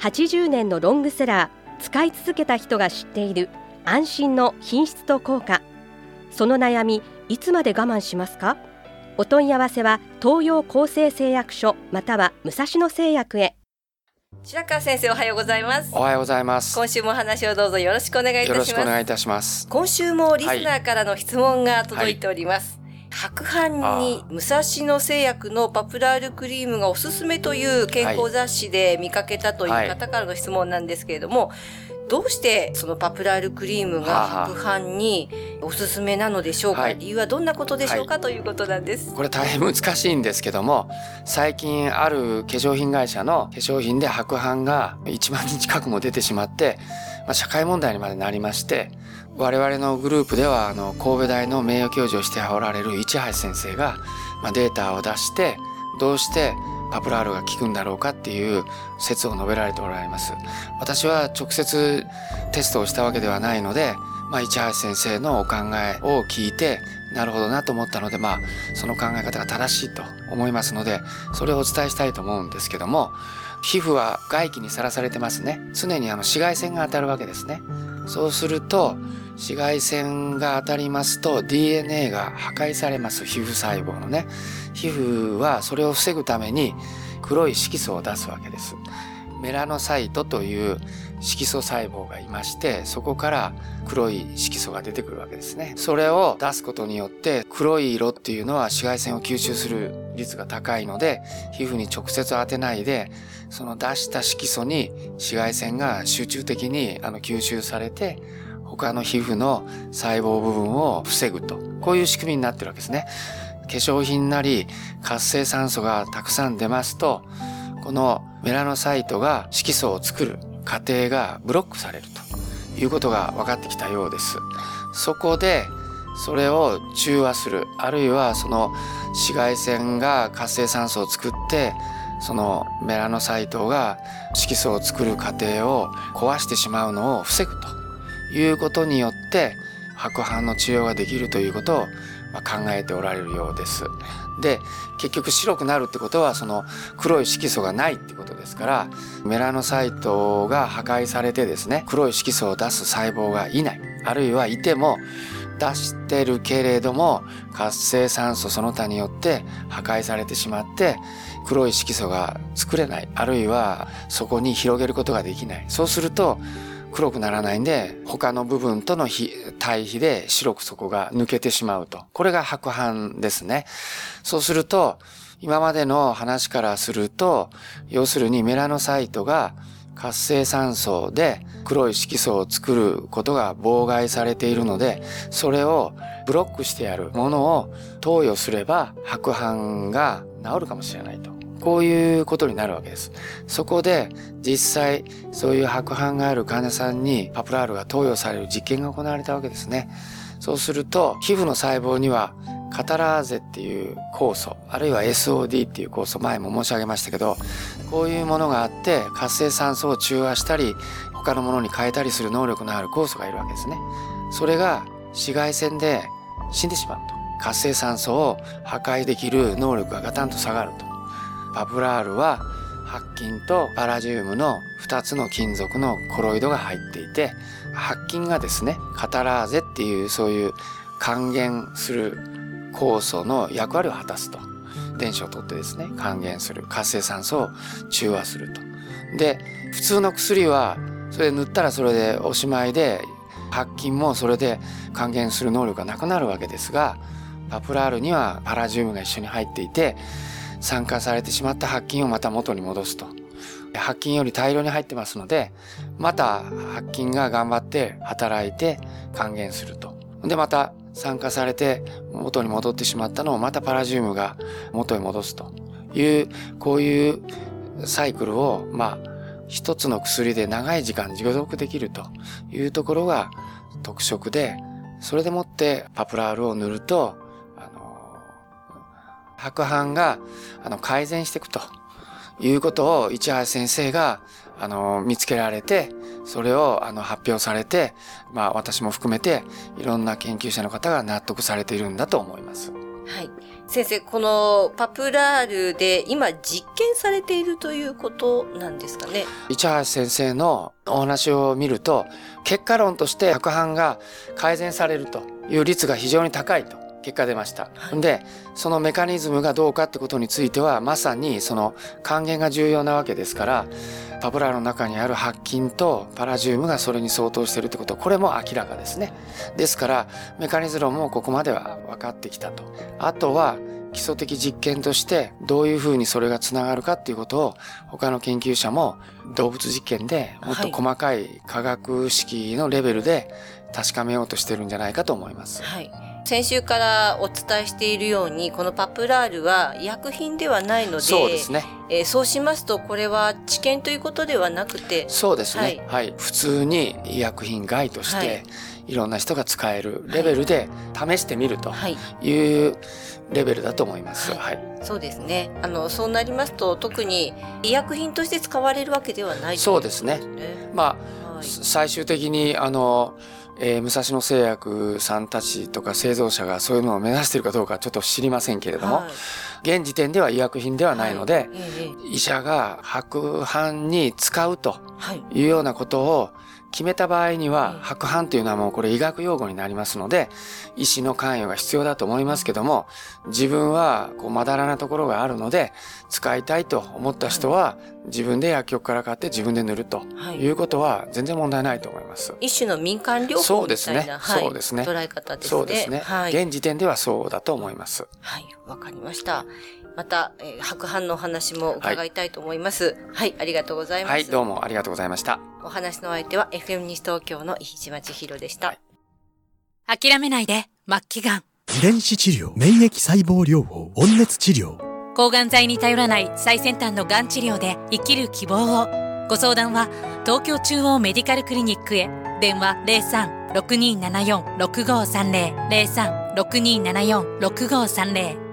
80年のロングセラー使い続けた人が知っている安心の品質と効果。その悩みいつまで我慢しますか？お問い合わせは東洋厚生製薬所または武蔵野製薬へ。白川先生おはようございます。おはようございます。今週もお話をどうぞよろしくお願いいたしよます。ろしくお願いいたします。今週もリスナーからの質問が届いております、白斑に武蔵野製薬のパプラールクリームがおすすめという健康雑誌で見かけたという方からの質問なんですけれども、どうしてそのパプラールクリームが白斑におすすめなのでしょうか、はい。理由はどんなことでしょうか、ということなんです。これ大変難しいんですけども、最近ある化粧品会社の化粧品で白斑が1万人近くも出てしまって、まあ、社会問題にまでなりまして、我々のグループではあの神戸大の名誉教授をしておられる市橋先生が、まあ、データを出して、どうしてパプラールが効くんだろうかっていう説を述べられておられます。私は直接テストをしたわけではないので、まあ、市橋先生のお考えを聞いてなるほどなと思ったので、まあ、その考え方が正しいと思いますのでそれをお伝えしたいと思うんですけども皮膚は外気にさらされてますね常にあの紫外線が当たるわけですねそうすると紫外線が当たりますと DNA が破壊されます。皮膚細胞のね。皮膚はそれを防ぐために黒い色素を出すわけです。メラノサイトという色素細胞がいましてそこから黒い色素が出てくるわけですね。それを出すことによって黒い色っていうのは紫外線を吸収する率が高いので皮膚に直接当てないでその出した色素に紫外線が集中的にあの吸収されて他の皮膚の細胞部分を防ぐと。こういう仕組みになってるわけですね。化粧品なり活性酸素がたくさん出ますとこのメラノサイトが色素を作る過程がブロックされるということが分かってきたようです。そこでそれを中和するあるいはその紫外線が活性酸素を作ってそのメラノサイトが色素を作る過程を壊してしまうのを防ぐと。いうことによって白斑の治療ができるということをまあ考えておられるようです。で結局白くなるってことはその黒い色素がないってことですからメラノサイトが破壊されてですね黒い色素を出す細胞がいない。あるいはいても出してるけれども活性酸素その他によって破壊されてしまって黒い色素が作れない。あるいはそこに広げることができない。そうすると黒くならないんで他の部分との比対比で白くそこが抜けてしまうと。これが白斑ですね。そうすると今までの話からすると要するにメラノサイトが活性酸素で黒い色素を作ることが妨害されているのでそれをブロックしてやるものを投与すれば白斑が治るかもしれないと。こういうことになるわけです。そこで実際そういう白斑がある患者さんにパプラールが投与される実験が行われたわけですね。そうすると皮膚の細胞にはカタラーゼっていう酵素あるいは SOD っていう酵素前も申し上げましたけどこういうものがあって活性酸素を中和したり他のものに変えたりする能力のある酵素がいるわけですね。それが紫外線で死んでしまうと。活性酸素を破壊できる能力がガタンと下がると。パプラールは白金とパラジウムの2つの金属のコロイドが入っていて白金がですねカタラーゼっていうそういう還元する酵素の役割を果たすと。電子を取ってですね還元する。活性酸素を中和すると。で普通の薬はそれ塗ったらそれでおしまいで白金もそれで還元する能力がなくなるわけですがパプラールにはパラジウムが一緒に入っていて酸化されてしまった白金をまた元に戻すと。白金より大量に入ってますのでまた白金が頑張って働いて還元すると。でまた酸化されて元に戻ってしまったのをまたパラジウムが元に戻すというこういうサイクルをまあ一つの薬で長い時間持続できるというところが特色で、それでもってパプラールを塗ると、白斑があの改善していくということを市原先生があの見つけられて、それをあの発表されて、まあ私も含めていろんな研究者の方が納得されているんだと思います。はい。先生、このパプラールで今実験されているということなんですかね？市橋先生のお話を見ると、結果論として白斑が改善されるという率が非常に高いと。結果出ました。はい、で、そのメカニズムがどうかってことについては、まさにその還元が重要なわけですから、パプラの中にある白金とパラジウムがそれに相当しているってことこれも明らかですね。ですからメカニズムもここまでは分かってきたと。あとは基礎的実験としてどういうふうにそれがつながるかっていうことを他の研究者も動物実験でもっと細かい科学式のレベルで確かめようとしてるんじゃないかと思います。はい先週からお伝えしているようにこのパプラールは医薬品ではないのでそうですね、えー、そうしますとこれは治験ということではなくてそうですね、はい、はい、普通に医薬品外として、はい、いろんな人が使えるレベルで試してみるとい。うレベルだと思います。はい、はい、そうですね。あのそうなりますと特に医薬品として使われるわけではない、ね、そうですね。まあ、最終的にあのえー、武蔵野製薬さんたちとか製造者がそういうのを目指しているかどうかちょっと知りませんけれども、はい、現時点では医薬品ではないので、はい、医者が白斑に使うというようなことを決めた場合には、白斑というのはもうこれ医学用語になりますので、医師の関与が必要だと思いますけども、自分はこうまだらなところがあるので、使いたいと思った人は、自分で薬局から買って自分で塗るということは全然問題ないと思います。一種の民間療法みたいなそうですね。そうですね。捉え方ですね。そうですね。はい、現時点ではそうだと思います。はい、わかりました。また、えー、白斑のお話も伺いたいと思います、はい。はい、ありがとうございます。はい、どうもありがとうございました。お話の相手は FM 西東京の石島千尋でした。はい、諦めないで、末期がん。遺伝子治療、免疫細胞療法、温熱治療。抗がん剤に頼らない最先端のがん治療で生きる希望を。ご相談は東京中央メディカルクリニックへ。電話03-6274-6530。03-6274-6530。